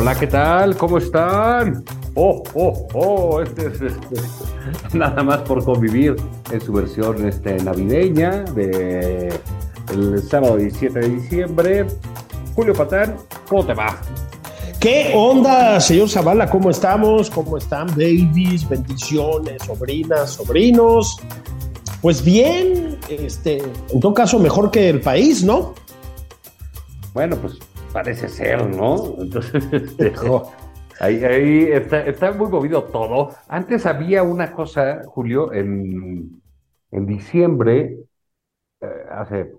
Hola, ¿qué tal? ¿Cómo están? Oh, oh, oh, este es este, nada más por convivir en su versión este, navideña de el sábado 17 de diciembre. Julio Patán, ¿cómo te va? ¿Qué onda, señor Zavala? ¿Cómo estamos? ¿Cómo están, babies? Bendiciones, sobrinas, sobrinos. Pues bien, este, en todo caso, mejor que el país, ¿no? Bueno, pues parece ser, ¿no? Entonces, este, ahí, ahí está, está, muy movido todo. Antes había una cosa, Julio, en, en diciembre, eh, hace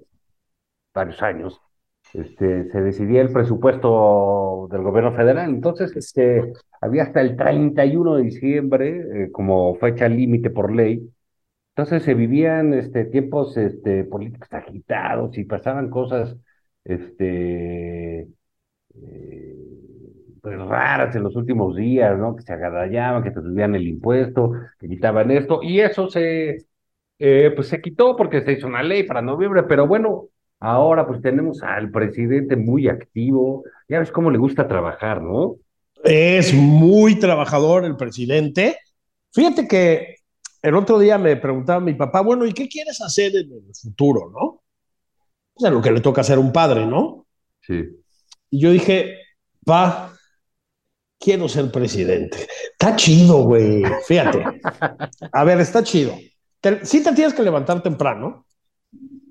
varios años, este, se decidía el presupuesto del gobierno federal. Entonces, este, había hasta el 31 de diciembre eh, como fecha límite por ley. Entonces se vivían este, tiempos este, políticos agitados y pasaban cosas este, eh, pues raras en los últimos días, ¿no? Que se agadallaban, que te subían el impuesto, que quitaban esto, y eso se, eh, pues se quitó porque se hizo una ley para noviembre, pero bueno, ahora pues tenemos al presidente muy activo, ya ves cómo le gusta trabajar, ¿no? Es muy trabajador el presidente. Fíjate que el otro día me preguntaba mi papá, bueno, ¿y qué quieres hacer en el futuro, no? O sea, lo que le toca hacer a un padre, ¿no? Sí. Y yo dije, pa, quiero ser presidente. Está chido, güey. Fíjate. A ver, está chido. Te, sí te tienes que levantar temprano.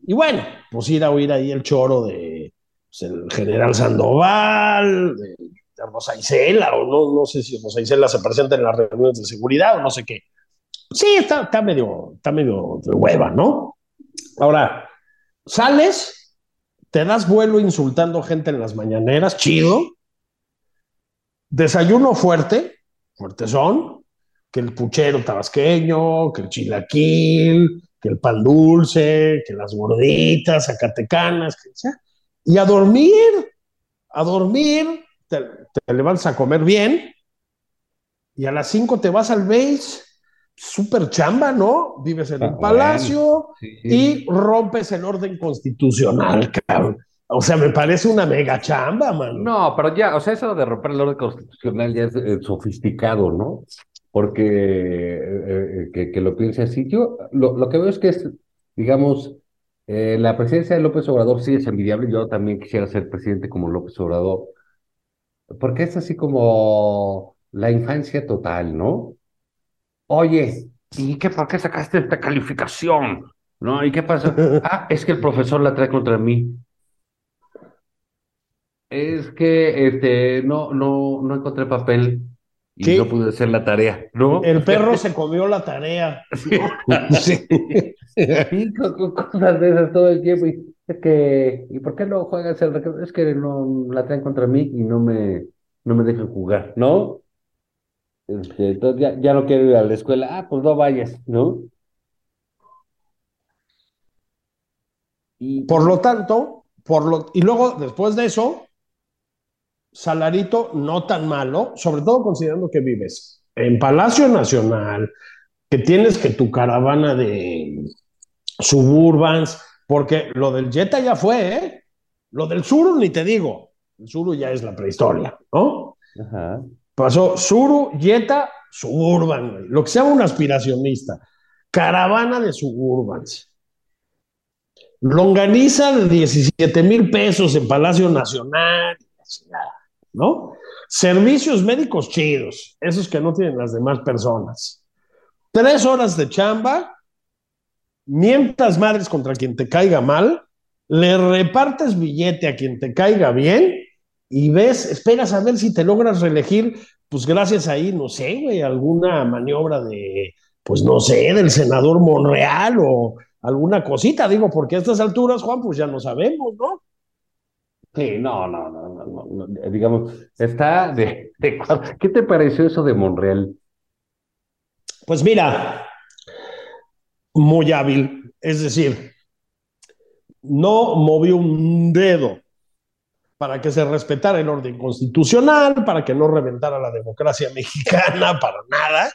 Y bueno, pues ir a oír ahí el choro de pues, el general Sandoval, de, de Rosa Isela, o no, no sé si Rosa Isela se presenta en las reuniones de seguridad o no sé qué. Sí, está, está, medio, está medio de hueva, ¿no? Ahora, sales, te das vuelo insultando gente en las mañaneras, chido. Desayuno fuerte, fuerte son, que el puchero tabasqueño, que el chilaquil, que el pan dulce, que las gorditas, zacatecanas, que sea. Y a dormir, a dormir, te, te a comer bien, y a las 5 te vas al base súper chamba, ¿no? Vives en un ah, palacio bueno, sí. y rompes el orden constitucional, cabrón. O sea, me parece una mega chamba, man. No, pero ya, o sea, eso de romper el orden constitucional ya es eh, sofisticado, ¿no? Porque eh, eh, que, que, lo piense así. Yo lo, lo, que veo es que es, digamos, eh, la presidencia de López Obrador sí es envidiable. Yo también quisiera ser presidente como López Obrador, porque es así como la infancia total, ¿no? Oye, ¿y qué, por qué sacaste esta calificación? ¿No? ¿Y qué pasó? Ah, es que el profesor la trae contra mí. Es que este no, no, no encontré papel y no pude hacer la tarea, ¿no? El perro se comió la tarea. Sí. sí. cosas de esas todo el tiempo. Y, es que, ¿y por qué no juegas el recreo? Es que no la traen contra mí y no me, no me dejan jugar, ¿no? Este, entonces ya, ya, no quiero ir a la escuela, ah, pues no vayas, ¿no? Y... Por lo tanto, por lo, y luego después de eso, salarito no tan malo, sobre todo considerando que vives en Palacio Nacional, que tienes que tu caravana de suburbans, porque lo del Jetta ya fue, ¿eh? Lo del Suru ni te digo, el Suru ya es la prehistoria, ¿no? Ajá. Pasó Suru, Jetta, Suburban, lo que sea un aspiracionista. Caravana de Suburbans. Longaniza de 17 mil pesos en Palacio Nacional, ¿no? Servicios médicos chidos, esos que no tienen las demás personas. Tres horas de chamba, mientas madres contra quien te caiga mal, le repartes billete a quien te caiga bien y ves, esperas a ver si te logras reelegir, pues gracias ahí, no sé, güey, alguna maniobra de, pues no sé, del senador Monreal o alguna cosita, digo, porque a estas alturas, Juan, pues ya no sabemos, ¿no? Sí, no, no, no, no, digamos, está de, de- ¿Qué te pareció eso de Monreal? Pues mira, muy hábil, es decir, no movió un dedo para que se respetara el orden constitucional, para que no reventara la democracia mexicana, para nada.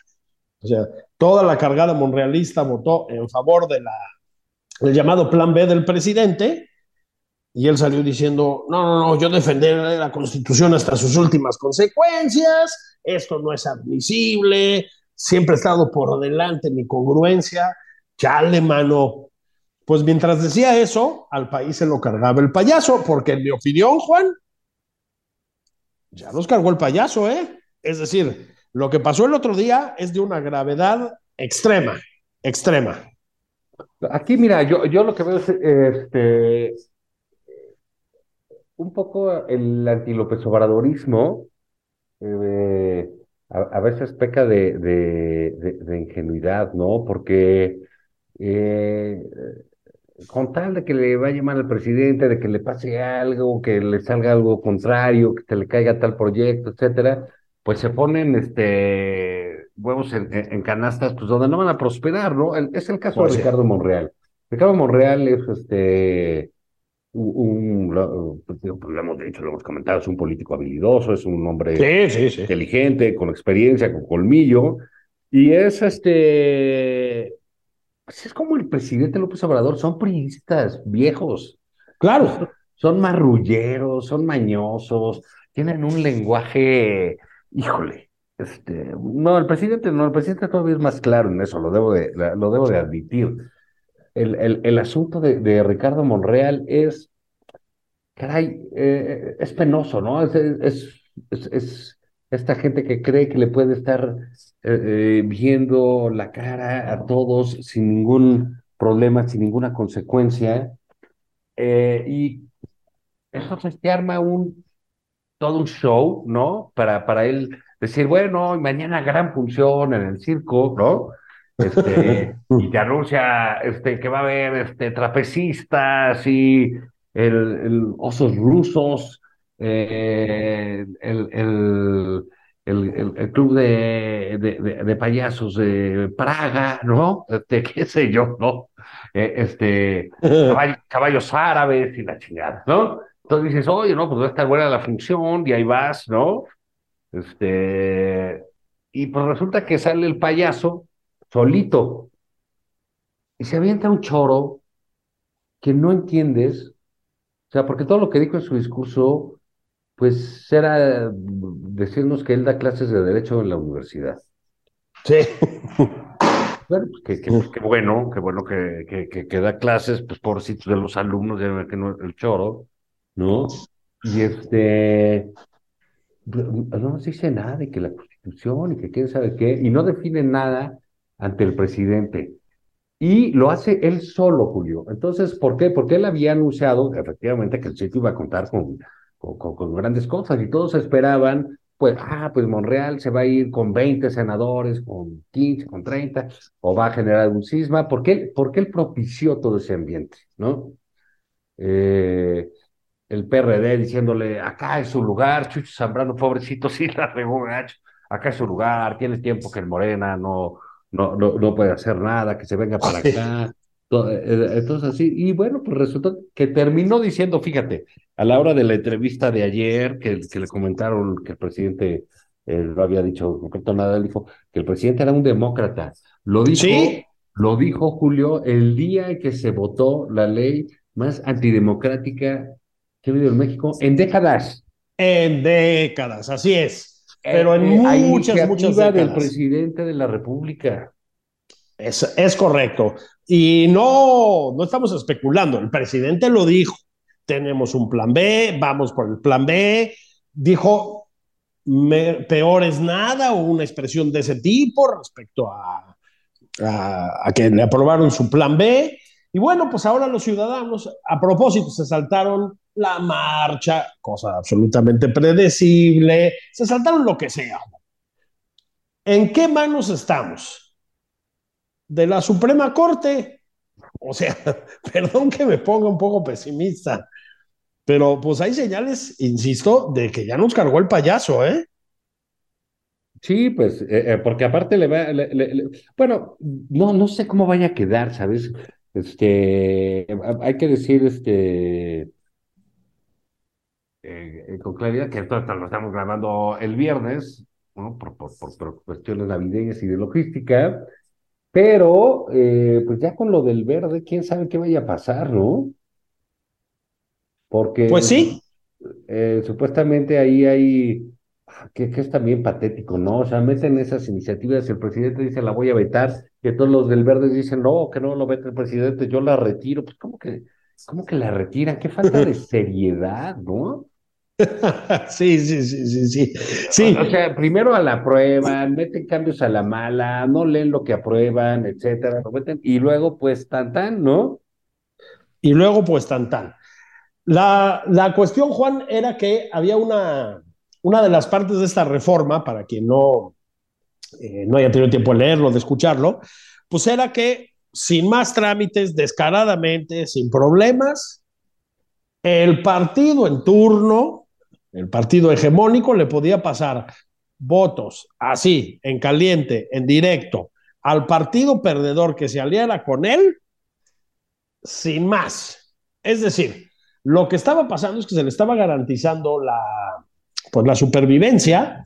O sea, toda la cargada monrealista votó en favor del llamado plan B del presidente y él salió diciendo, no, no, no, yo defenderé la constitución hasta sus últimas consecuencias, esto no es admisible, siempre he estado por delante mi congruencia, chale, mano. Pues mientras decía eso, al país se lo cargaba el payaso, porque en mi opinión, Juan, ya los cargó el payaso, ¿eh? Es decir, lo que pasó el otro día es de una gravedad extrema, extrema. Aquí, mira, yo, yo lo que veo es este, un poco el antilópez obradorismo, eh, a, veces peca de- de ingenuidad, ¿no? Porque eh, con tal de que le vaya mal al presidente, de que le pase algo, que le salga algo contrario, que se le caiga tal proyecto, etcétera, pues se ponen este huevos en, en- canastas, pues donde no van a prosperar, ¿no? El- es el caso de. Ricardo Monreal. Ricardo Monreal es este un, un- lo, pues, pues, lo hemos dicho, lo hemos comentado, es un político habilidoso, es un hombre Sí, sí, sí. inteligente, con experiencia, con colmillo, y es este, pues es como el presidente López Obrador, son priistas viejos, Claro. son marrulleros, son mañosos, tienen un lenguaje, híjole, este, no, el presidente no, el presidente todavía es más claro en eso, lo debo de, lo debo de admitir. El, el, el asunto de, de Ricardo Monreal es, caray, eh, es penoso, ¿no? Es, es, es, es esta gente que cree que le puede estar eh, eh, viendo la cara a todos sin ningún problema, sin ninguna consecuencia. Eh, y eso se arma un, todo un show, ¿no? Para, para él decir, bueno, mañana gran función en el circo, ¿no? Este, y te anuncia este, que va a haber este, trapecistas y el, el osos rusos, eh, el, el, el, el- club de, de, de- de payasos de Praga, ¿no? Este, qué sé yo, ¿no? Eh, este, caballo- caballos árabes y la chingada, ¿no? Entonces dices, oye, no, pues va a estar buena la función, y ahí vas, ¿no? Este, y pues resulta que sale el payaso solito y se avienta un choro que no entiendes, o sea, porque todo lo que dijo en su discurso, pues era decirnos que él da clases de derecho en la universidad. Sí. Bueno, pues que, que, pues, bueno, qué bueno que, que, que, que da clases, pues pobrecitos de los alumnos, ya que no el choro, ¿no? Y este, no nos dice nada de que la Constitución y que quién sabe qué, y no define nada ante el presidente. Y lo hace él solo, Julio. Entonces, ¿por qué? Porque él había anunciado efectivamente que el sitio iba a contar con, con, con- con grandes cosas y todos esperaban, pues, ah, pues Monreal se va a ir con 20 senadores, con 15, con 30, o va a generar un cisma. ¿Por qué, por qué él propició todo ese ambiente, no? Eh, el PRD diciéndole, acá es su lugar, Chucho Zambrano, pobrecito, sí la regó gacho, acá es su lugar, tienes tiempo que el Morena no, no, no, no puede hacer nada, que se venga para acá. To- eh, Entonces así, y bueno, pues resultó que terminó diciendo, fíjate, a la hora de la entrevista de ayer, que, que le comentaron que el presidente eh, no había dicho concreto nada, dijo que el presidente era un demócrata. Lo dijo, Sí. lo dijo Julio el día en que se votó la ley más antidemocrática que ha habido en México en décadas. En décadas, así es. Pero en Eh, muchas, muchas del décadas. presidente de la República. Es, correcto. Y no, no estamos especulando. El presidente lo dijo. Tenemos un plan B, vamos por el plan B. Dijo, peor es nada o una expresión de ese tipo respecto a, a, a que le aprobaron su plan B. Y bueno, pues ahora los ciudadanos, a propósito, se saltaron la marcha, cosa absolutamente predecible, se saltaron lo que sea. ¿En qué manos estamos? ¿De la Suprema Corte? O sea, perdón que me ponga un poco pesimista, pero pues hay señales, insisto, de que ya nos cargó el payaso, ¿eh? Sí, pues, eh, eh, porque aparte le va, bueno, no, no sé cómo vaya a quedar, ¿sabes? Este, hay que decir, este, eh, con claridad que esto lo estamos grabando el viernes, ¿no? Por, por, por, por cuestiones navideñas y de logística, pero, eh, pues ya con lo del verde, quién sabe qué vaya a pasar, ¿no? Porque Pues sí, eh, supuestamente ahí hay, ah, que, que es también patético, ¿no? O sea, meten esas iniciativas, el presidente dice la voy a vetar, y todos los del Verde dicen, no, que no lo vete el presidente, yo la retiro. Pues, ¿cómo que, cómo que la retiran? Qué falta de seriedad, ¿no? sí, sí, sí, sí, sí. Sí, O sea, primero a la prueba, meten cambios a la mala, no leen lo que aprueban, etcétera, lo meten, y luego, pues, tan tan, ¿no? y luego pues tan tan. La, la cuestión, Juan, era que había una, una de las partes de esta reforma, para quien no, eh, no haya tenido tiempo de leerlo, de escucharlo, pues era que sin más trámites, descaradamente, sin problemas, el partido en turno, el partido hegemónico, le podía pasar votos así, en caliente, en directo, al partido perdedor que se aliara con él, sin más. Es decir, lo que estaba pasando es que se le estaba garantizando la, pues, la supervivencia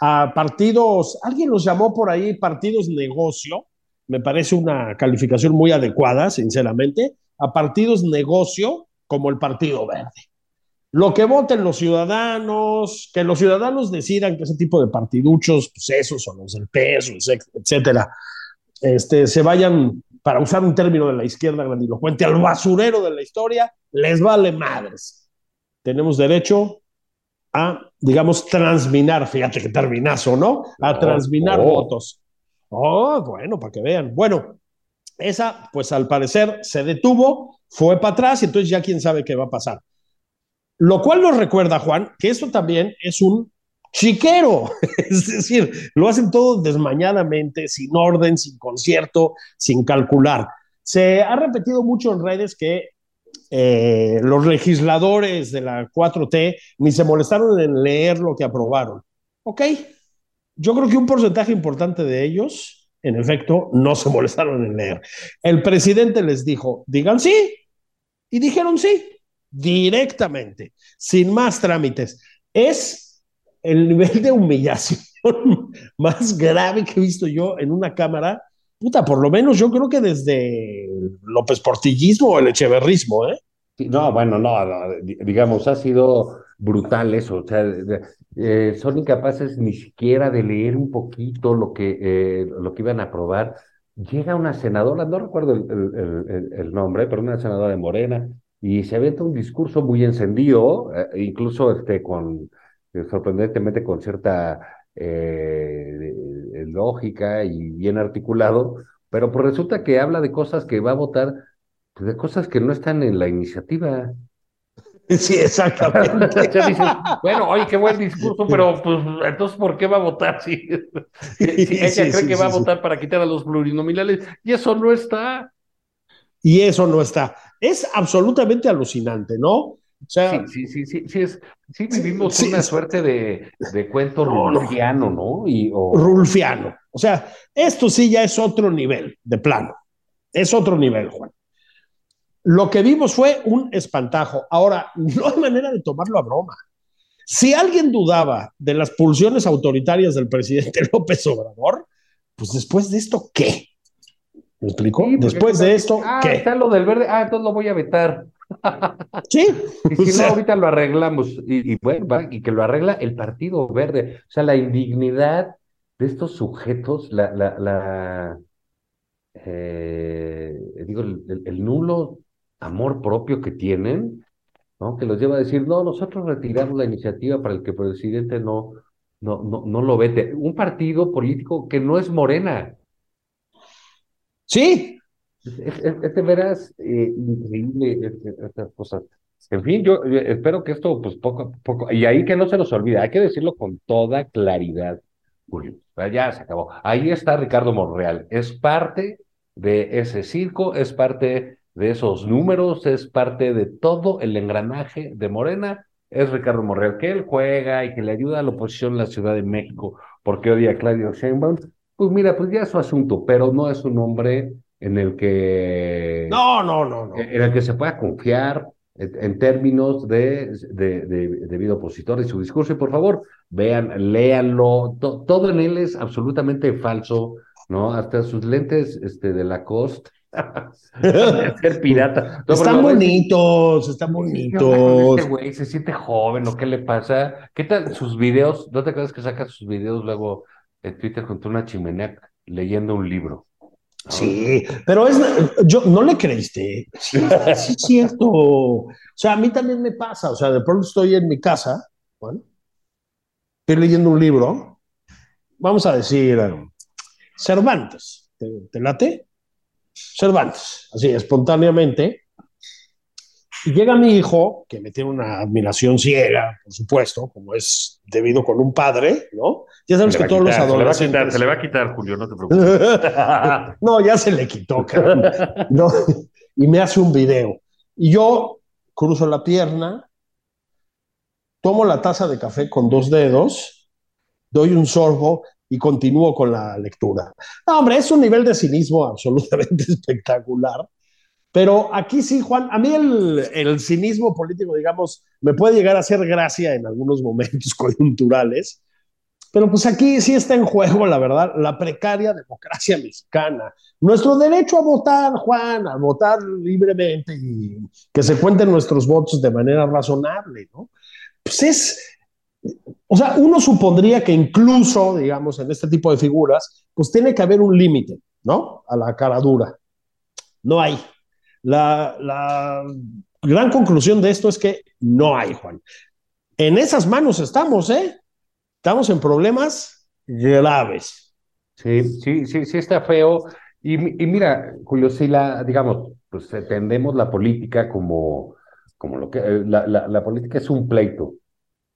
a partidos, alguien los llamó por ahí partidos negocio, me parece una calificación muy adecuada, sinceramente, a partidos negocio como el Partido Verde. Lo que voten los ciudadanos, que los ciudadanos decidan que ese tipo de partiduchos, pues esos o los del peso, etcétera, este, se vayan, para usar un término de la izquierda grandilocuente, al basurero de la historia, les vale madres. Tenemos derecho a, digamos, transminar, fíjate que terminazo, ¿no? A No, transminar no. votos. Oh, bueno, para que vean. Bueno, esa, pues al parecer se detuvo, fue para atrás y entonces ya quién sabe qué va a pasar. Lo cual nos recuerda, Juan, que esto también es un chiquero, es decir, lo hacen todo desmañadamente, sin orden, sin concierto, sin calcular. Se ha repetido mucho en redes que eh, los legisladores de la 4T ni se molestaron en leer lo que aprobaron. Ok, yo creo que un porcentaje importante de ellos, en efecto, no se molestaron en leer. El presidente les dijo, digan sí, y dijeron sí, directamente, sin más trámites. Es el nivel de humillación más grave que he visto yo en una cámara. Puta, por lo menos yo creo que desde López Portillismo o el Echeverrismo, ¿eh? No, bueno, no, no, di- digamos, ha sido brutal eso, o sea, eh, son incapaces ni siquiera de leer un poquito lo que, eh, lo que iban a aprobar. Llega una senadora, no recuerdo el- el- el nombre, pero una senadora de Morena, y se avienta un discurso muy encendido, eh, incluso este, con, eh, sorprendentemente con cierta eh, lógica y bien articulado, pero pues resulta que habla de cosas que va a votar pues, de cosas que no están en la iniciativa. Sí, exactamente. Dices, bueno, oye, qué buen discurso, pero pues entonces, ¿por qué va a votar? Si, si- ella Sí, cree sí, que sí, va a votar para quitar a los plurinominales, y eso no está. Y eso no está. Es absolutamente alucinante, ¿no? O sea, Sí, sí, sí, sí, sí, es, sí vivimos una suerte de, de cuento No, no. rulfiano, ¿no? Rulfiano. O sea, esto sí ya es otro nivel de plano. Es otro nivel, Juan. Lo que vimos fue un espantajo. Ahora, no hay manera de tomarlo a broma. Si alguien dudaba de las pulsiones autoritarias del presidente López Obrador, pues después de esto, ¿qué? ¿Me explico? Sí, después de esto, ah, ¿qué? está lo del verde, ah, entonces lo voy a vetar. Sí. Y O si no, ahorita lo arreglamos. Y, y bueno, va, y que lo arregla el Partido Verde. O sea, la indignidad de estos sujetos, la, la, la eh, digo, el, el- el nulo amor propio que tienen, ¿no? Que los lleva a decir, no, nosotros retiramos la iniciativa para el que el presidente no, no, no, no lo vete. Un partido político que no es Morena. Sí, Es, es- es de veras eh, increíble este- estas cosas. En fin, yo espero que esto, pues poco a poco, y ahí que no se nos olvide, hay que decirlo con toda claridad, Julio. Ya se acabó. Ahí está Ricardo Monreal. Es parte de ese circo, es parte de esos números, es parte de todo el engranaje de Morena. Es Ricardo Monreal, que él juega y que le ayuda a la oposición en la Ciudad de México porque odia a Claudio Sheinbaum. Pues mira, pues ya es su asunto, pero no es un hombre en el que No, no, no, no. en el que se pueda confiar en, términos de, de, de, de vida opositor y su discurso. Y por favor, vean, léanlo. To- todo en él es absolutamente falso, ¿no? Hasta sus lentes este, de Lacoste. ser pirata. No, Están bonitos, están ¿Qué onda con bonitos. Este güey se siente joven, ¿o qué le pasa? ¿Qué tal sus videos? ¿No te acuerdas que saca sus videos luego en Twitter junto a una chimenea leyendo un libro? Sí, pero es, yo no le creíste. Sí, sí es cierto. O sea, a mí también me pasa. O sea, de pronto estoy en mi casa, bueno, estoy leyendo un libro. Vamos a decir eh, Cervantes. ¿Te, te late? Cervantes, así espontáneamente. Y llega mi hijo, que me tiene una admiración ciega, por supuesto, como es debido con un padre, ¿no? Ya sabes que todos los adolescentes. va a quitar, Julio, no te preocupes. no, ya se le quitó. No, y me hace un video. Y yo cruzo la pierna, tomo la taza de café con dos dedos, doy un sorbo y continúo con la lectura. No, hombre, es un nivel de cinismo absolutamente espectacular. Pero aquí sí, Juan, a mí el, cinismo político, digamos, me puede llegar a hacer gracia en algunos momentos coyunturales, pero pues aquí sí está en juego, la verdad, la precaria democracia mexicana. Nuestro derecho a votar, Juan, a votar libremente y que se cuenten nuestros votos de manera razonable, ¿no? Pues es, o sea, uno supondría que incluso, digamos, en este tipo de figuras, pues tiene que haber un límite, ¿no? A la cara dura. No hay. La, la gran conclusión de esto es que no hay, Juan. En esas manos estamos, ¿eh? Estamos en problemas graves. Sí, sí, sí, sí está feo. Y, y mira, Julio, si la, digamos, pues entendemos la política como, como lo que, eh, la, la, la política es un pleito,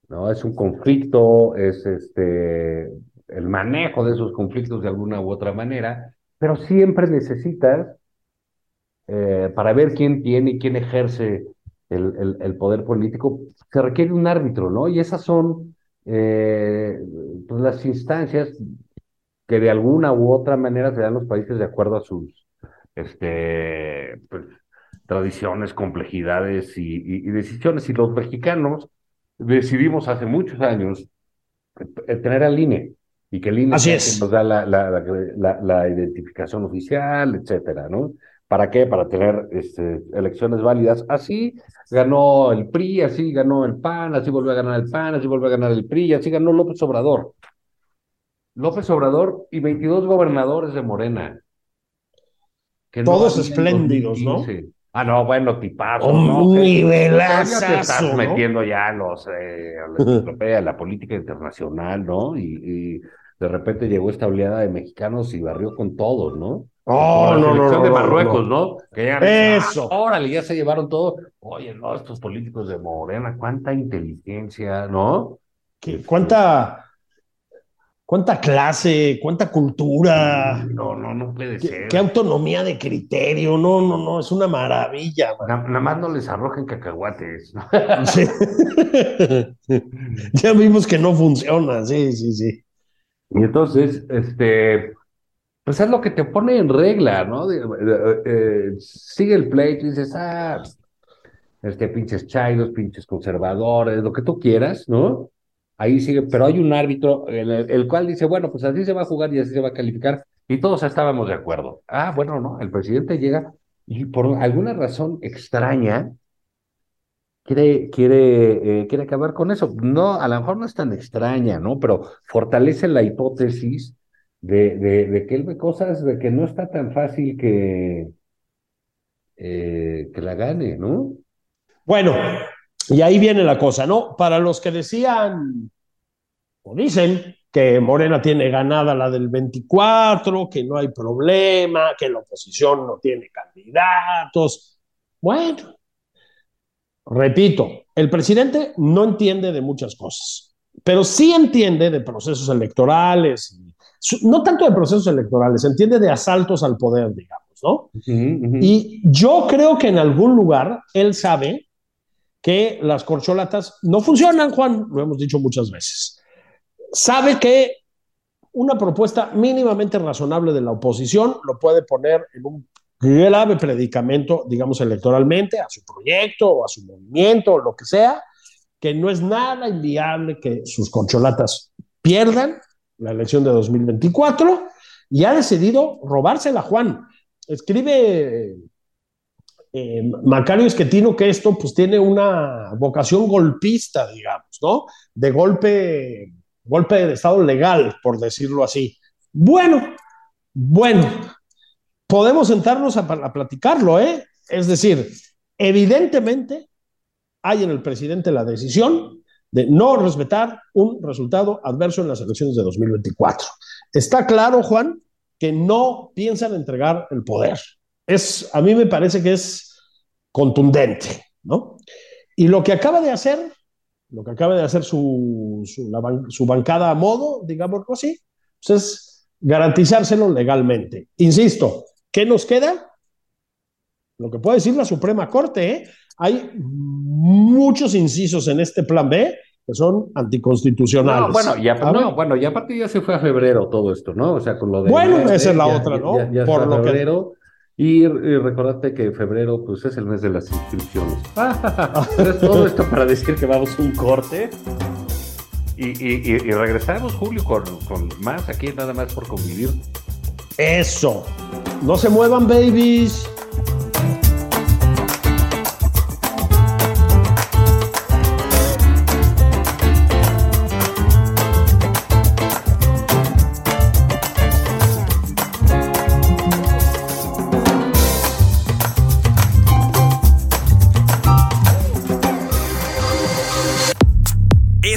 ¿no? Es un conflicto, es este, el manejo de esos conflictos de alguna u otra manera, pero siempre necesitas, eh, para ver quién tiene y quién ejerce el, el, el poder político, se requiere un árbitro, ¿no? Y esas son eh, pues las instancias que de alguna u otra manera se dan los países de acuerdo a sus este, pues, tradiciones, complejidades y, y- y decisiones. Y los mexicanos decidimos hace muchos años eh, tener al INE y que el INE Así es. nos da la, la, la, la- la identificación oficial, etcétera, ¿no? ¿Para qué? Para tener este, elecciones válidas. Así ganó el PRI, así ganó el PAN, así volvió a ganar el PAN, así volvió a ganar el PRI, así ganó López Obrador. López Obrador y 22 gobernadores de Morena. Que Todos espléndidos, ¿no? 2015. Ah, no, bueno, tipazos, Un ¿no? Ya te estás ¿no? metiendo ya a los, eh, a la a la política internacional, ¿no? Y, y de repente llegó esta oleada de mexicanos y barrió con todos, ¿no? Oh, la no, no, no, de Marruecos, no. ¿no? Que llegan y dicen, Eso. "Ah, órale, ya se llevaron todo. Oye, no, estos políticos de Morena, cuánta inteligencia, ¿no? ¿Qué- ¿Cuánta, cuánta clase, cuánta cultura, No, no, no puede qué, ser. qué autonomía de criterio? No, no, no, es una maravilla. Na- Nada más no les arrojen cacahuates, ya vimos que no funciona, sí, sí, sí. Y entonces, este, pues es lo que te pone en regla, ¿no? De- eh, sigue el pleito y dices, ah, este, pinches chairos, pinches conservadores, lo que tú quieras, ¿no? Ahí sigue, pero hay un árbitro el, el cual dice, bueno, pues así se va a jugar y así se va a calificar, y todos estábamos de acuerdo. Ah, bueno, no, el presidente llega y por alguna razón extraña quiere, quiere, eh, quiere acabar con eso. No, a lo mejor no es tan extraña, ¿no? Pero fortalece la hipótesis de, de, que él ve cosas de que no está tan fácil que, eh, que la gane, ¿no? Bueno, y ahí viene la cosa, ¿no? Para los que decían, o dicen, que Morena tiene ganada la del 24, que no hay problema, que la oposición no tiene candidatos. Bueno, repito, el presidente no entiende de muchas cosas, pero sí entiende de procesos electorales, no tanto de procesos electorales, entiende de asaltos al poder, digamos, ¿no? Uh -huh, uh -huh. Y yo creo que en algún lugar él sabe que las corcholatas no funcionan, Juan, lo hemos dicho muchas veces. Sabe que una propuesta mínimamente razonable de la oposición lo puede poner en un grave predicamento, digamos, electoralmente, a su proyecto o a su movimiento o lo que sea, que no es nada inviable que sus corcholatas pierdan la elección de 2024 y ha decidido robársela, Juan. Escribe eh, Macario Esquetino que esto pues tiene una vocación golpista, digamos, ¿no? De golpe, golpe de Estado legal, por decirlo así. Bueno, bueno, podemos sentarnos a, platicarlo, ¿eh? Es decir, evidentemente hay en el presidente la decisión de no respetar un resultado adverso en las elecciones de 2024. Está claro, Juan, que no piensan entregar el poder. Es, a mí me parece que es contundente, ¿no? Y lo que acaba de hacer, lo que acaba de hacer su, su bancada a modo, digámoslo así, pues es garantizárselo legalmente. Insisto, ¿qué nos queda? Lo que puede decir la Suprema Corte, ¿eh? Hay muchos incisos en este plan B que son anticonstitucionales. No, bueno, ya, no, bueno, y aparte ya se fue a febrero todo esto, ¿no? O sea, con lo de. Bueno, esa es la ya, otra, ¿no? Ya, ya Por lo febrero. Que... Y, y recordate que febrero, pues es el mes de las inscripciones. Entonces, todo esto para decir que vamos a un corte. Y, y, y, y regresamos, Julio, con, con más aquí, nada más por convivir. Eso. No se muevan, babies.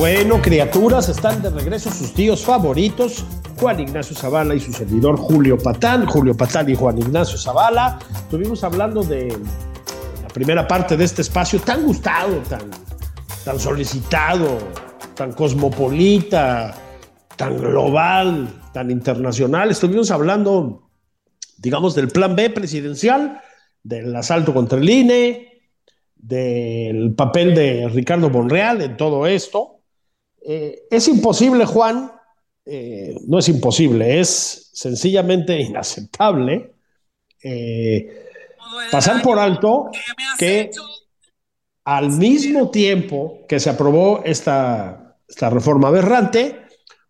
Bueno, criaturas, están de regreso sus tíos favoritos, Juan Ignacio Zavala y su servidor Julio Patán. Julio Patán y Juan Ignacio Zavala. Estuvimos hablando de la primera parte de este espacio tan gustado, tan, tan solicitado, tan cosmopolita, tan global, tan internacional. Estuvimos hablando, digamos, del plan B presidencial, del asalto contra el INE, del papel de Ricardo Monreal en todo esto. Eh, es imposible, Juan, eh, no es imposible, es sencillamente inaceptable eh, pasar por alto que al mismo tiempo que se aprobó esta, esta reforma aberrante,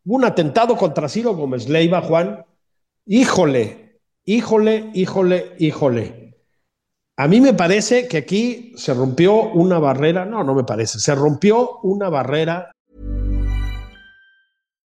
hubo un atentado contra Ciro Gómez Leiva, Juan. Híjole, híjole, híjole, híjole. A mí me parece que aquí se rompió una barrera, no, no me parece, se rompió una barrera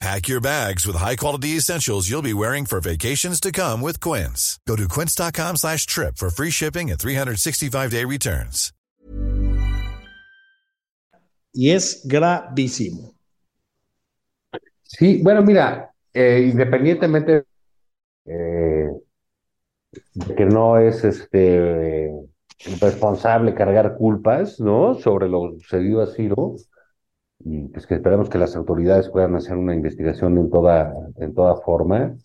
Pack your bags with high-quality essentials you'll be wearing for vacations to come with Quince. Go to quince.com slash trip for free shipping and 365-day returns. Y es gravísimo. Sí, bueno, mira, eh, independientemente eh, de que no es este responsable cargar culpas, ¿no? Sobre lo sucedido a Ciro. Y pues que esperamos que las autoridades puedan hacer una investigación en toda, en toda forma.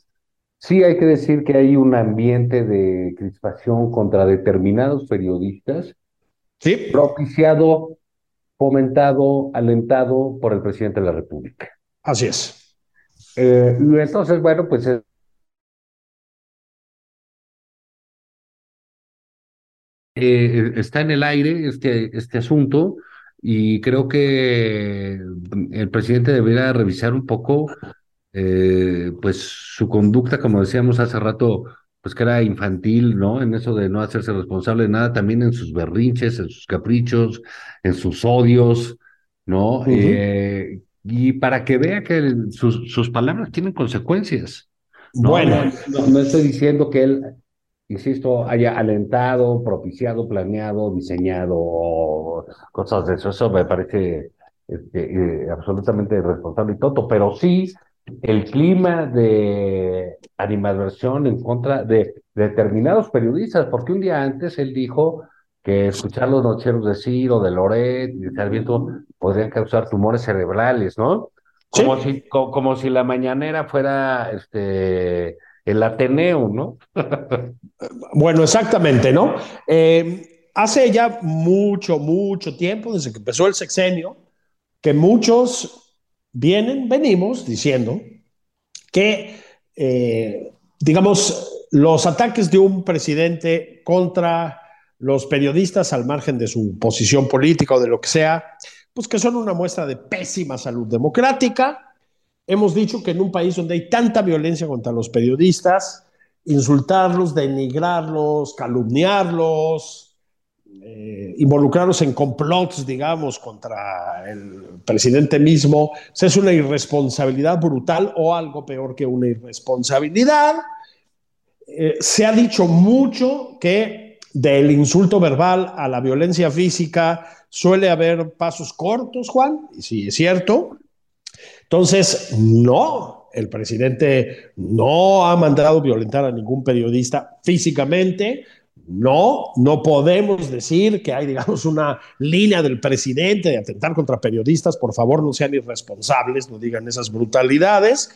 Sí hay que decir que hay un ambiente de crispación contra determinados periodistas, Sí, propiciado, fomentado, alentado por el presidente de la República. así es. Eh, y entonces, bueno, pues eh, eh, está en el aire este, este asunto y creo que el presidente debería revisar un poco eh, pues su conducta, como decíamos hace rato, pues que era infantil, ¿no? En eso de no hacerse responsable de nada, también en sus berrinches, en sus caprichos, en sus odios, ¿no? Eh, y para que vea que el- sus, sus palabras tienen consecuencias. No, Bueno, no, no- no estoy diciendo que él, insisto, haya alentado, propiciado, planeado, diseñado cosas de eso. Eso me parece este, eh, absolutamente irresponsable y tonto, pero sí el clima de animadversión en contra de determinados periodistas, porque un día antes él dijo que escuchar los nocheros de Ciro, de Loret y de Sarmiento podrían causar tumores cerebrales, ¿no? Sí. Como si, co- como si la mañanera fuera este el Ateneo, ¿no? Bueno, exactamente, ¿no? Eh, hace ya mucho, mucho tiempo, desde que empezó el sexenio, que muchos vienen, venimos diciendo que, eh, digamos, los ataques de un presidente contra los periodistas al margen de su posición política o de lo que sea, pues que son una muestra de pésima salud democrática. Hemos dicho que en un país donde hay tanta violencia contra los periodistas, insultarlos, denigrarlos, calumniarlos, eh, involucrarlos en complots, digamos, contra el presidente mismo, es una irresponsabilidad brutal o algo peor que una irresponsabilidad. Eh, se ha dicho mucho que del insulto verbal a la violencia física suele haber pasos cortos, Juan, y sí es cierto. Entonces, no, el presidente no ha mandado violentar a ningún periodista físicamente. No, no podemos decir que hay, digamos, una línea del presidente de atentar contra periodistas. Por favor, no sean irresponsables, no digan esas brutalidades.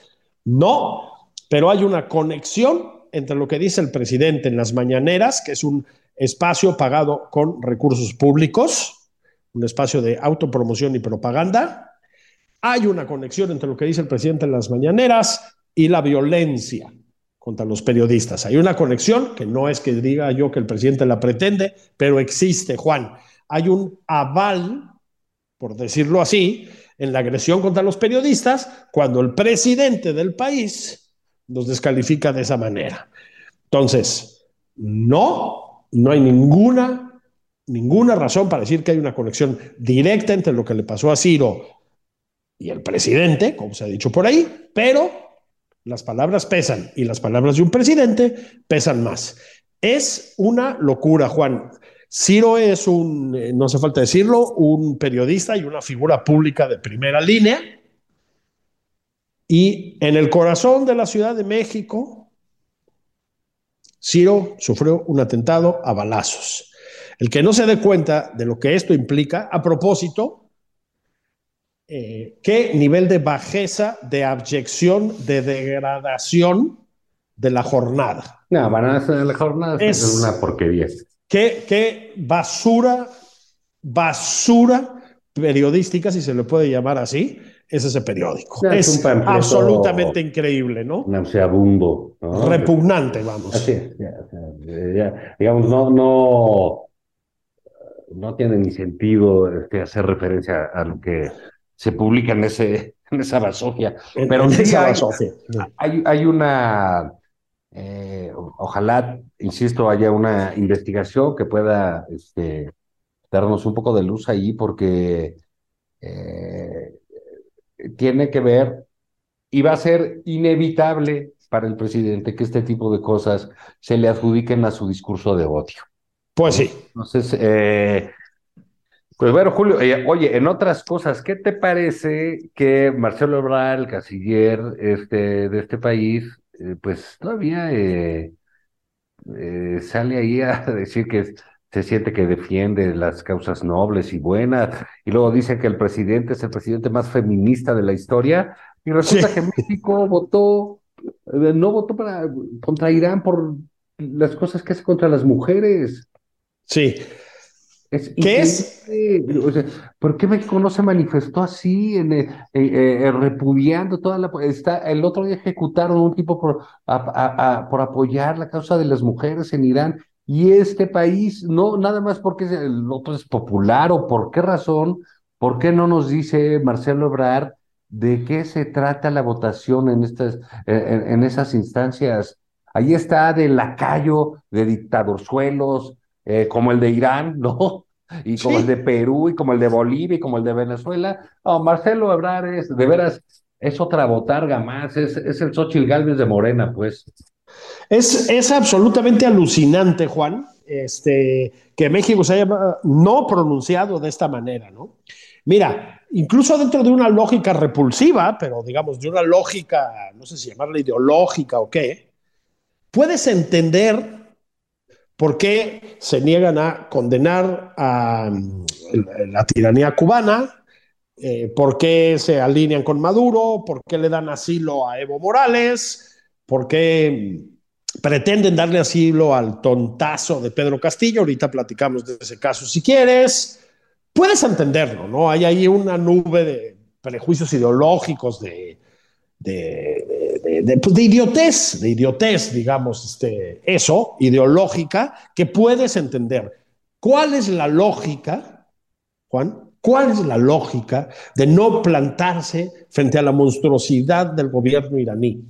No, pero hay una conexión entre lo que dice el presidente en las mañaneras, que es un espacio pagado con recursos públicos, un espacio de autopromoción y propaganda. Hay una conexión entre lo que dice el presidente en las mañaneras y la violencia contra los periodistas. Hay una conexión que no es que diga yo que el presidente la pretende, pero existe, Juan. Hay un aval, por decirlo así, en la agresión contra los periodistas cuando el presidente del país los descalifica de esa manera. Entonces, no, no hay ninguna, ninguna razón para decir que hay una conexión directa entre lo que le pasó a Ciro y el presidente, como se ha dicho por ahí, pero las palabras pesan y las palabras de un presidente pesan más. Es una locura, Juan. Ciro es un, eh, no hace falta decirlo, un periodista y una figura pública de primera línea. Y en el corazón de la Ciudad de México, Ciro sufrió un atentado a balazos. El que no se dé cuenta de lo que esto implica, a propósito, eh, qué nivel de bajeza, de abyección, de degradación de la jornada. No, van a hacer la jornada Es- es una porquería. Qué, qué basura, basura periodística, si se le puede llamar así, es ese periódico. Ya, es es absolutamente increíble, ¿no? Nauseabundo. ¿no? Repugnante, vamos. Así es, ya, ya, digamos, no, no, no tiene ni sentido este, hacer referencia a lo que se publica en ese, en esa basofia. Pero en sí esa hay, basofia. hay, hay una, eh, ojalá, insisto, haya una investigación que pueda este, darnos un poco de luz ahí, porque eh, tiene que ver y va a ser inevitable para el presidente que este tipo de cosas se le adjudiquen a su discurso de odio. Pues sí. Entonces, eh, pues bueno, Julio, eh, oye, en otras cosas, ¿qué te parece que Marcelo Ebrard, el canciller este, de este país, eh, pues todavía eh, sale ahí a decir que se siente que defiende las causas nobles y buenas, y luego dice que el presidente es el presidente más feminista de la historia, y resulta Sí. que México votó, no votó para, contra Irán por las cosas que hace contra las mujeres. Sí. Es ¿Qué es? O sea, ¿por qué México no se manifestó así, en, eh, eh, eh, repudiando toda la... Está, el otro día ejecutaron a un tipo por, a- a- a- por apoyar la causa de las mujeres en Irán, y este país, no, nada más porque el otro es popular, o por qué razón, ¿por qué no nos dice Marcelo Ebrard de qué se trata la votación en estas, en, en esas instancias? Ahí está de lacayo, de dictadorzuelos, eh, como el de Irán, ¿no? Y como Sí. el de Perú, y como el de Bolivia, y como el de Venezuela. No, Marcelo Ebrard es, de veras, es otra botarga más, es, es el Xochitl Gálvez de Morena, pues. Es, es absolutamente alucinante, Juan, este, que México se haya no pronunciado de esta manera, ¿no? Mira, incluso dentro de una lógica repulsiva, pero digamos de una lógica, no sé si llamarla ideológica o qué, puedes entender por qué se niegan a condenar a mm, la tiranía cubana, eh, por qué se alinean con Maduro, por qué le dan asilo a Evo Morales, por qué mm, pretenden darle asilo al tontazo de Pedro Castillo. Ahorita platicamos de ese caso si quieres. Puedes entenderlo, ¿no? Hay ahí una nube de prejuicios ideológicos, de, de, de, de, pues de idiotez, de idiotez, digamos, este, eso, ideológica, que puedes entender. ¿Cuál es la lógica, Juan? ¿Cuál es la lógica de no plantarse frente a la monstruosidad del gobierno iraní?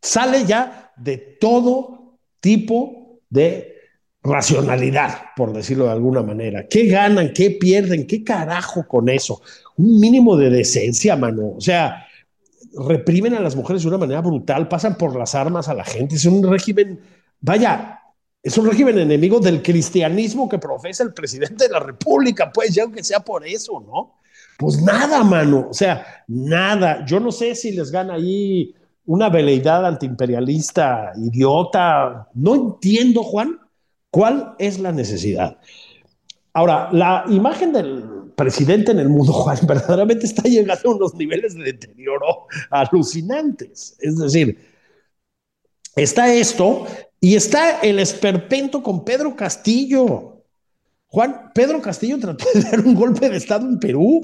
Sale ya de todo tipo de racionalidad, por decirlo de alguna manera. ¿Qué ganan? ¿Qué pierden? ¿Qué carajo con eso? Un mínimo de decencia, mano. O sea, reprimen a las mujeres de una manera brutal, pasan por las armas a la gente. Es un régimen, vaya, es un régimen enemigo del cristianismo que profesa el presidente de la República, pues ya aunque sea por eso, ¿no? Pues nada, mano, o sea, nada. Yo no sé si les gana ahí una veleidad antiimperialista idiota. No entiendo, Juan, cuál es la necesidad. Ahora, la imagen del presidente en el mundo, Juan, verdaderamente está llegando a unos niveles de deterioro alucinantes. Es decir, está esto y está el esperpento con Pedro Castillo. Juan, Pedro Castillo trató de dar un golpe de Estado en Perú.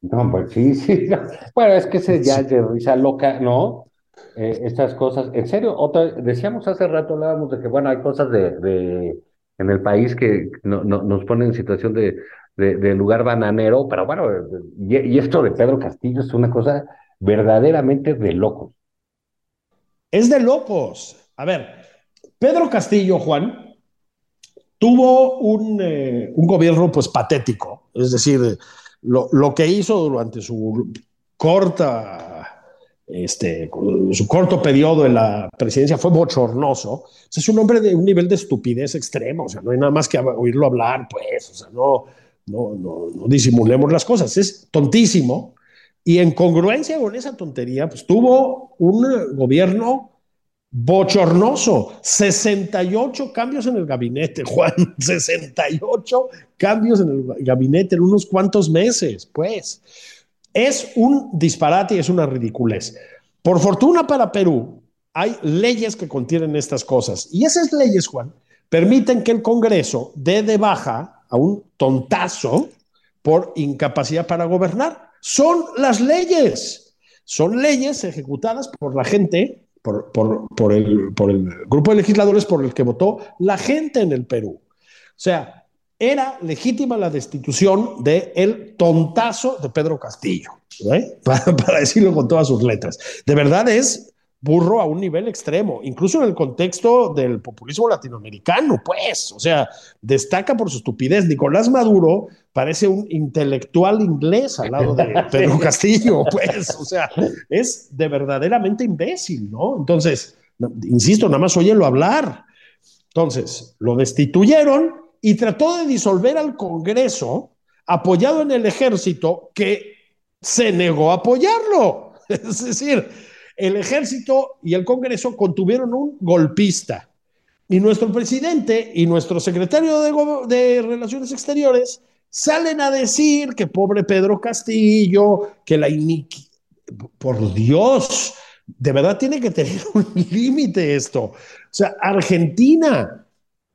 No, pues sí, sí. Bueno, es que ese ya es de risa loca, ¿no? Eh, estas cosas, en serio, otra, decíamos hace rato, hablábamos de que, bueno, hay cosas de, de en el país que no, no- nos ponen en situación de, lugar bananero, pero bueno, y, y esto de Pedro Castillo es una cosa verdaderamente de locos. Es de locos. A ver, Pedro Castillo, Juan, tuvo un, eh, un gobierno pues patético. Es decir, lo, lo que hizo durante su corta, este, su corto periodo en la presidencia fue bochornoso. Es un hombre de un nivel de estupidez extremo. O sea, no hay nada más que oírlo hablar, pues. O sea, no, no, no, no disimulemos las cosas. Es tontísimo. Y en congruencia con esa tontería, pues tuvo un gobierno bochornoso. 68 cambios en el gabinete, Juan. 68 cambios en el gabinete en unos cuantos meses, pues. Es un disparate y es una ridiculez. Por fortuna para Perú, hay leyes que contienen estas cosas. Y esas leyes, Juan, permiten que el Congreso dé de baja a un tontazo por incapacidad para gobernar. Son las leyes. Son leyes ejecutadas por la gente, por, el, por el grupo de legisladores por el que votó la gente en el Perú. O sea, era legítima la destitución del el tontazo de Pedro Castillo, ¿eh? para, para, decirlo con todas sus letras. De verdad es burro a un nivel extremo, incluso en el contexto del populismo latinoamericano, pues, o sea, destaca por su estupidez. Nicolás Maduro parece un intelectual inglés al lado de Pedro Castillo, pues, o sea, es de verdaderamente imbécil, ¿no? Entonces, insisto, nada más óyelo hablar. Entonces, lo destituyeron y trató de disolver al Congreso apoyado en el ejército que se negó a apoyarlo. Es decir, el ejército y el Congreso contuvieron un golpista Y nuestro presidente y nuestro secretario de, de, Relaciones Exteriores salen a decir que pobre Pedro Castillo, que la iniquidad. Por Dios, de verdad tiene que tener un límite esto. O sea, Argentina,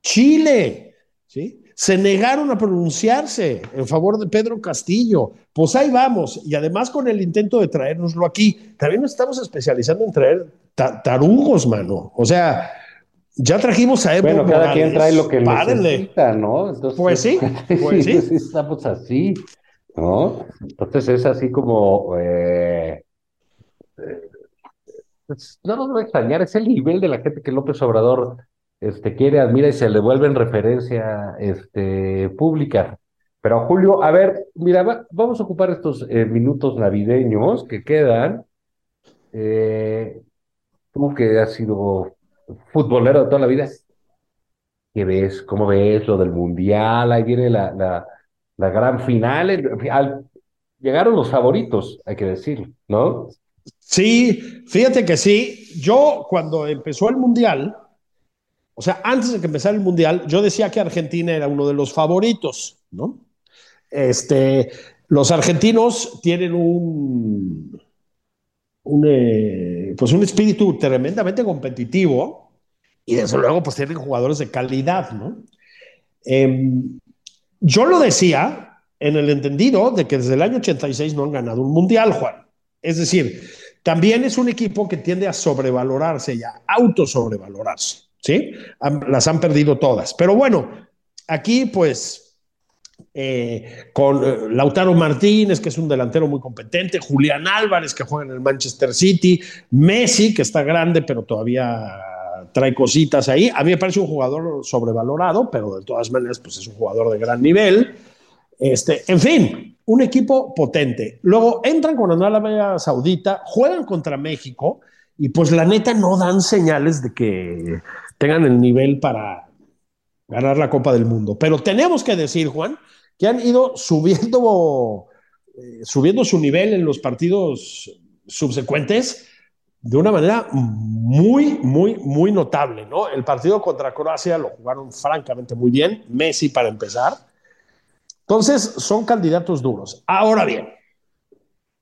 Chile, ¿sí? Se negaron a pronunciarse en favor de Pedro Castillo. Pues ahí vamos. Y además con el intento de traérnoslo aquí, también nos estamos especializando en traer tarugos, mano. O sea, ya trajimos a Evo Bueno, cada quien trae lo que necesita, ¿no? Entonces, pues sí, pues sí. Estamos así, ¿no? Entonces es así como... Eh, eh, pues, no nos va a extrañar, es el nivel de la gente que López Obrador este, quiere, admira y se le vuelve en referencia este, pública. Pero Julio, a ver, mira, vamos a ocupar estos eh, minutos navideños que quedan. Eh, ¿Cómo que has sido futbolero de toda la vida? ¿Qué ves? ¿Cómo ves lo del Mundial? Ahí viene la, la, la gran final. llegaron los favoritos, hay que decir, ¿no? Sí, fíjate que sí. Yo cuando empezó el Mundial, o sea, antes de que empezara el Mundial, yo decía que Argentina era uno de los favoritos, ¿no? Este, los argentinos tienen un, eh, pues un espíritu tremendamente competitivo y desde luego pues tienen jugadores de calidad, ¿no? Em, yo lo decía en el entendido de que desde el año 86 no han ganado un mundial, Juan. Es decir, también es un equipo que tiende a sobrevalorarse y a autosobrevalorarse, ¿sí? las han perdido todas. Pero bueno, aquí pues eh, con eh, Lautaro Martínez, que es un delantero muy competente, Julián Álvarez, que juega en el Manchester City, Messi, que está grande, pero todavía trae cositas ahí. A mí me parece un jugador sobrevalorado, pero de todas maneras, pues es un jugador de gran nivel. Este, en fin, un equipo potente. Luego entran con Arabia Saudita, juegan contra México y pues la neta no dan señales de que tengan el nivel para ganar la Copa del Mundo. Pero tenemos que decir, Juan, que han ido subiendo, eh, subiendo su nivel en los partidos subsecuentes de una manera muy, muy, muy notable, ¿no? El partido contra Croacia lo jugaron francamente muy bien, Messi para empezar, entonces, son candidatos duros. Ahora bien,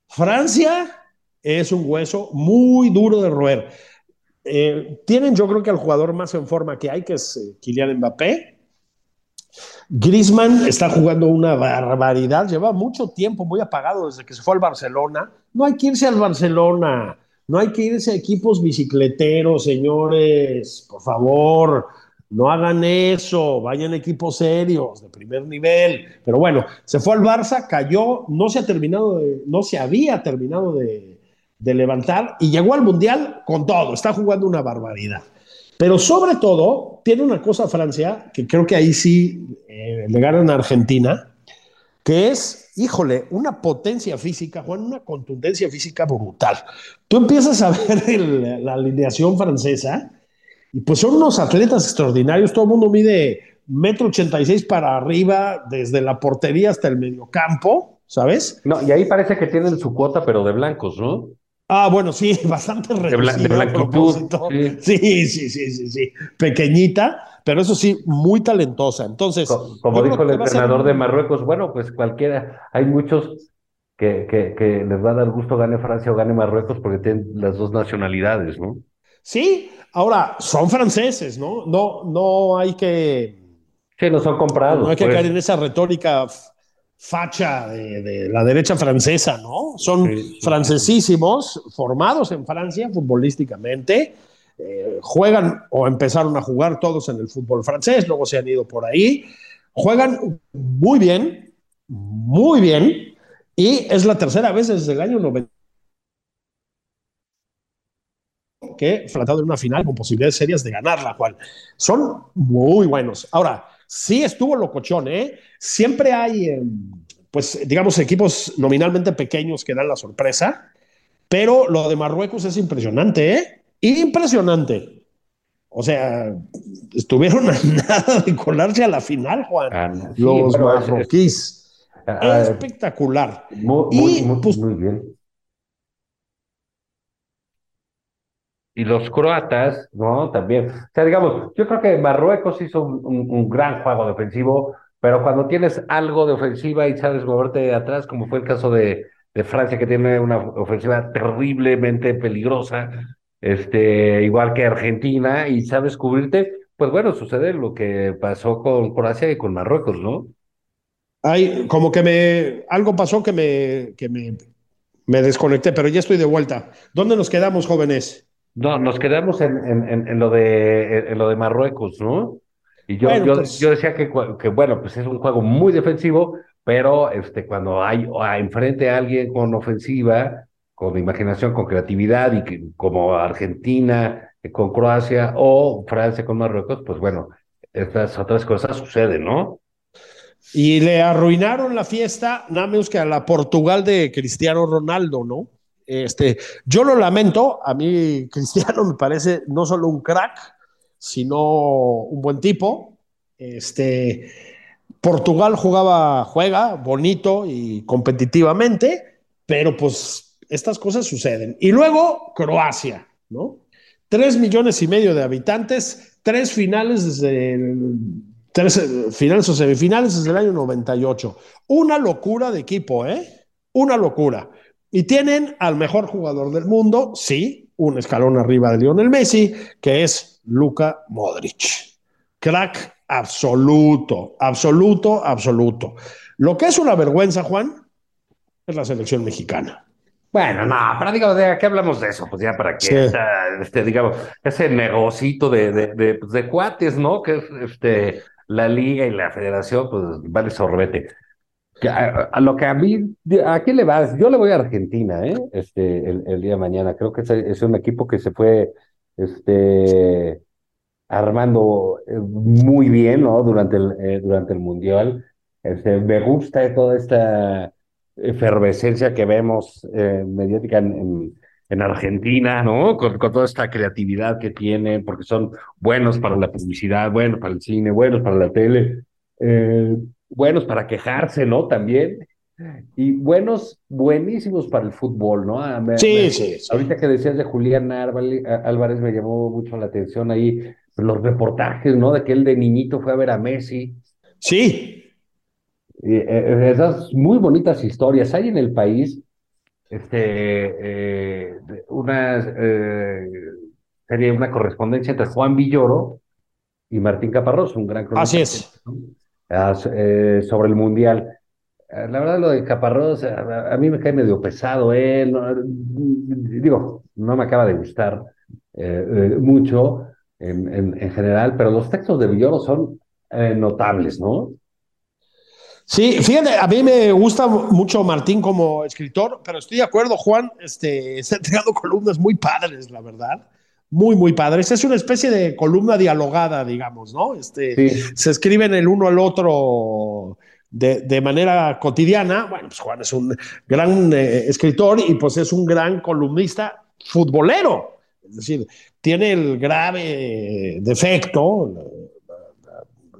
Francia es un hueso muy duro de roer. Eh, tienen, yo creo que al jugador más en forma que hay, que es eh, Kylian Mbappé. Griezmann está jugando una barbaridad, lleva mucho tiempo muy apagado desde que se fue al Barcelona. No hay que irse al Barcelona, no hay que irse a equipos bicicleteros, señores, por favor. No hagan eso, vayan equipos serios, de primer nivel. Pero bueno, se fue al Barça, cayó, no se ha terminado de, no se había terminado de, levantar y llegó al Mundial con todo, está jugando una barbaridad. Pero sobre todo, tiene una cosa Francia, que creo que ahí sí eh, le ganan a Argentina, que es, híjole, una potencia física, Juan, una contundencia física brutal. Tú empiezas a ver la alineación francesa y pues son unos atletas extraordinarios, todo el mundo mide metro ochenta y seis para arriba, desde la portería hasta el mediocampo, ¿sabes? No, y ahí parece que tienen su cuota, pero de blancos, ¿no? Ah, bueno, sí, bastante reducida. De, Sí. sí, sí, sí, sí, pequeñita, pero eso sí, muy talentosa. Entonces, como, dijo el entrenador de Marruecos, bueno, pues cualquiera, hay muchos que, que, que les va a dar gusto gane Francia o gane Marruecos porque tienen las dos nacionalidades, ¿no? Sí, Ahora, son franceses, ¿no? No, no hay que. Sí, no son comprados. No hay que pues. caer en esa retórica facha de, la derecha francesa, ¿no? Son francesísimos, formados en Francia futbolísticamente, eh, juegan o empezaron a jugar todos en el fútbol francés, luego se han ido por ahí, juegan muy bien, muy bien, y es la tercera vez desde el año 90 que tratado en una final con posibilidades serias de ganarla, Juan. Son muy buenos. Ahora, sí estuvo locochón, ¿eh? Siempre hay, em, pues, digamos, equipos nominalmente pequeños que dan la sorpresa, pero lo de Marruecos es impresionante, ¿eh? Impresionante. O sea, estuvieron a nada de colarse a la final, Juan. Ah, Los marroquíes. Ah, ah, Espectacular. Muy, muy, y, pues, muy bien y los croatas, ¿no? También. O sea, digamos, yo creo que Marruecos hizo un, gran juego defensivo, pero cuando tienes algo de ofensiva y sabes moverte de atrás, como fue el caso de, de Francia, que tiene una ofensiva terriblemente peligrosa, este, igual que Argentina, y sabes cubrirte, pues bueno, sucede lo que pasó con Croacia y con Marruecos, ¿no? Hay, como que me, algo pasó que me, que me, me desconecté, pero ya estoy de vuelta. ¿Dónde nos quedamos, jóvenes? No, nos quedamos en, en, en, en lo de en, lo de Marruecos, ¿no? Y yo, Bueno, yo, pues- yo decía que, que, bueno, pues es un juego muy defensivo, pero este, cuando hay a- enfrente a alguien con ofensiva, con imaginación, con creatividad, y que, como Argentina eh, con Croacia o Francia con Marruecos, pues bueno, estas otras cosas suceden, ¿no? Y le arruinaron la fiesta, nada menos que a la Portugal de Cristiano Ronaldo, ¿no? Este, yo lo lamento, a mí Cristiano me parece no solo un crack, sino un buen tipo. Este, Portugal jugaba, juega bonito y competitivamente, pero pues estas cosas suceden. Y luego Croacia, ¿no? Tres millones y medio de habitantes, tres finales desde tres eh, finales o semifinales desde el año 98. Una locura de equipo, ¿eh? Una locura. Y tienen al mejor jugador del mundo, sí, un escalón arriba de Lionel Messi, que es Luka Modric. Crack absoluto, absoluto, absoluto. Lo que es una vergüenza, Juan, es la selección mexicana. Bueno, no, pero digamos, ¿de qué hablamos de eso? Pues ya para que, Sí. este, digamos, ese negocito de, de, de, pues, de cuates, ¿no? Que es este, la liga y la federación, pues vale sorbete. A, lo que a mí, ¿a quién le vas? Yo le voy a Argentina, ¿eh? Este, el, el día de mañana. Creo que es, es un equipo que se fue, este, armando eh, muy bien, ¿no? Durante el, eh, durante el Mundial. Este, me gusta toda esta efervescencia que vemos mediática en, en, en Argentina, ¿no? Con, con toda esta creatividad que tienen, porque son buenos para la publicidad, buenos para el cine, buenos para la tele, buenos para quejarse, ¿no? También. Y buenos, buenísimos para el fútbol, ¿no? Ah, me- Sí, me- sí, sí. Ahorita que decías de Julián Álvarez me llamó mucho la atención ahí los reportajes, ¿no? De que él de niñito fue a ver a Messi. Sí, Y, eh, esas muy bonitas historias. Hay en el país este, eh, una eh, serie, una correspondencia entre Juan Villoro y Martín Caparrós, un gran cronista, Así es. ¿no? Eh, sobre el Mundial. Eh, La verdad, lo de Caparrós, a, a mí me cae medio pesado él. digo, no me acaba de gustar eh, eh, mucho en, en, en general, pero los textos de Villoro son eh, notables, ¿no? Sí, fíjate, a mí me gusta mucho Martín como escritor, pero estoy de acuerdo, Juan, este, se ha entregado columnas muy padres, la verdad. Muy, muy padres. Es una especie de columna dialogada, digamos, ¿no? Este, Sí. Se escriben el uno al otro de, de manera cotidiana. Bueno, pues Juan es un gran eh, escritor y pues es un gran columnista futbolero. Es decir, tiene el grave defecto,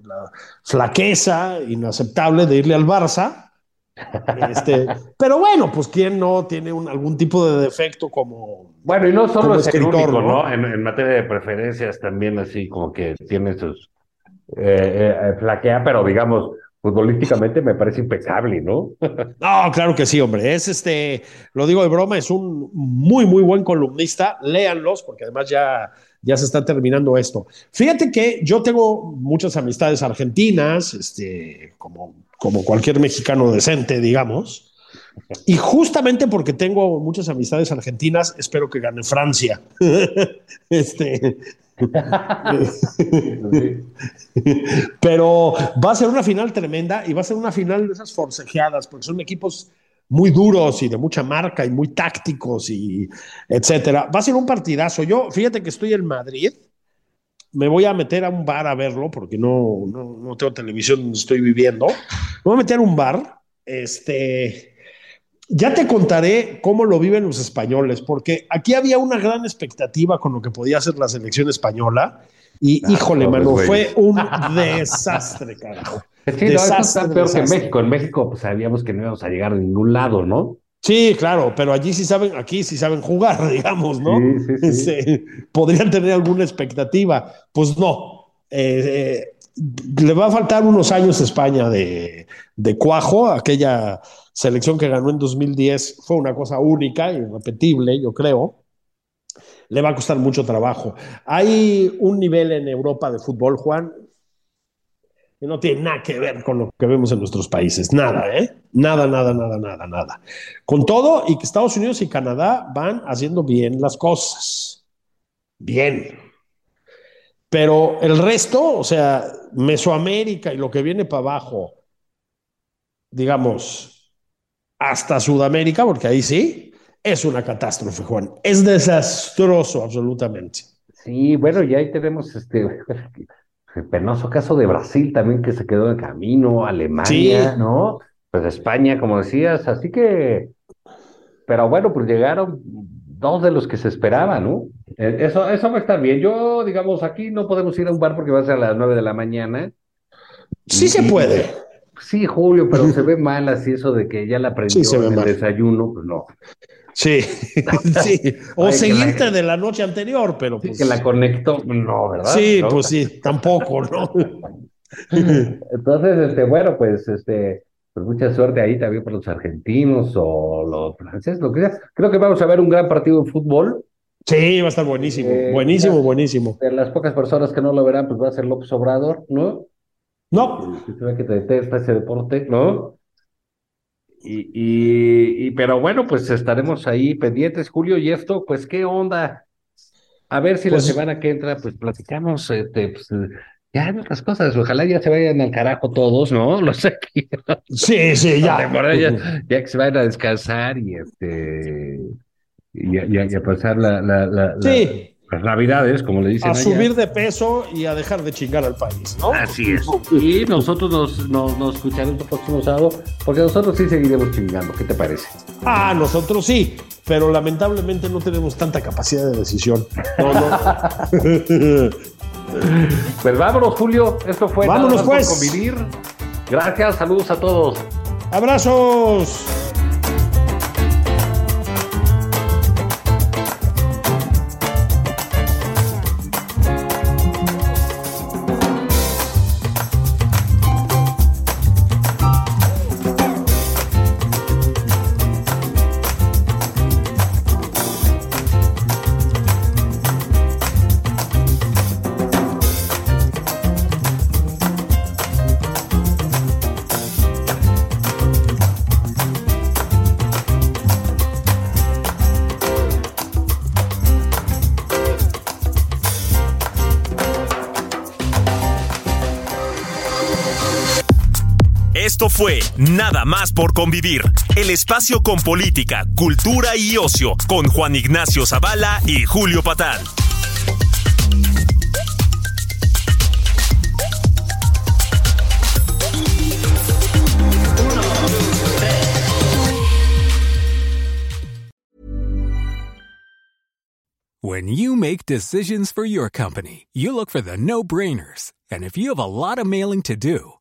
la flaqueza inaceptable de irle al Barça. Este, pero bueno, pues quién no tiene un- algún tipo de defecto como... Bueno, y no solo es el único, ¿no? ¿no? En, en materia de preferencias también así como que tiene sus eh, eh, flaquea, pero digamos, futbolísticamente me parece impecable, ¿no? No, claro que sí, hombre. Es este, lo digo de broma, es un muy, muy buen columnista. Léanlos, porque además ya, ya se está terminando esto. Fíjate que yo tengo muchas amistades argentinas, este, como, como cualquier mexicano decente, digamos. Y justamente porque tengo muchas amistades argentinas, espero que gane Francia. este, pero va a ser una final tremenda y va a ser una final de esas forcejeadas, porque son equipos muy duros y de mucha marca y muy tácticos y etcétera. Va a ser un partidazo. Yo, fíjate que estoy en Madrid, me voy a meter a un bar a verlo porque no, no, no tengo televisión donde estoy viviendo. Me voy a meter a un bar. Este, ya te contaré cómo lo viven los españoles, porque aquí había una gran expectativa con lo que podía hacer la selección española. Y Ah, híjole, mano, fue un desastre, carajo. Sí, no, esto Desastre, está peor que en. México. En México, pues sabíamos que no íbamos a llegar a ningún lado, ¿no? Sí, claro, pero allí sí saben, aquí sí saben jugar, digamos, ¿no? Sí, sí, sí. Este, Podrían tener alguna expectativa. Pues no. Eh, eh, le va a faltar unos años a España de, de cuajo. Aquella selección que ganó en 2010 fue una cosa única, irrepetible, yo creo. Le va a costar mucho trabajo. Hay un nivel en Europa de fútbol, Juan, que no tiene nada que ver con lo que vemos en nuestros países. Nada, ¿eh? Nada, nada, nada, nada, nada. Con todo, y que Estados Unidos y Canadá van haciendo bien las cosas. Bien. Pero el resto, o sea, Mesoamérica y lo que viene para abajo, digamos, hasta Sudamérica, porque ahí sí, es una catástrofe, Juan. Es desastroso, absolutamente. Sí, bueno, y ahí tenemos este el penoso caso de Brasil también que se quedó en el camino, Alemania, Sí. ¿no? Pues España, como decías, así que, pero bueno, pues llegaron dos de los que se esperaba, ¿no? Eh, Eso, eso va a estar bien. Yo, digamos, aquí no podemos ir a un bar porque va a ser a las nueve de la mañana. Sí se puede. Sí, Julio, pero se ve mal así eso de que ya la aprendió Sí, se ve en el desayuno, pues no. Sí, sí. O Ay, seguirte la- de la noche anterior, pero Sí, pues. que la conectó, no, ¿verdad? Sí, ¿No? pues sí, tampoco, ¿no? Entonces, este, bueno, pues, este, pues mucha suerte ahí también para los argentinos o los franceses, lo que sea. Creo que vamos a ver un gran partido de fútbol. Sí, va a estar buenísimo, Eh, buenísimo, ya. buenísimo. De las pocas personas que no lo verán, pues va a ser López Obrador, ¿no? No, ve que te detesta ese deporte, ¿no? Y, y, y- pero bueno, pues estaremos ahí pendientes, Julio, y esto, pues, ¿qué onda? A ver si Pues- la semana que entra, pues platicamos, este, pues, ya en otras cosas, ojalá ya se vayan al carajo todos, ¿no? Los aquí, sí, sí, ya. ya, ya que se vayan a descansar y este, y a, y pasar la, la, la, la- Sí, las navidades, como le dicen a allá. subir de peso y a dejar de chingar al país, ¿no? Así es. Y nosotros nos, nos, nos escucharemos el próximo sábado, porque nosotros sí seguiremos chingando. ¿Qué te parece? Ah, nosotros sí, pero lamentablemente no tenemos tanta capacidad de decisión. No, no. Pues vámonos, Julio. Esto fue Vámonos, Nada más por pues. convivir. Gracias, saludos a todos. Abrazos. Esto fue Nada más por convivir, el espacio con política, cultura y ocio, con Juan Ignacio Zavala y Julio Patán. When you make decisions for your company, you look for the no brainers. And if you have a lot of mailing to do,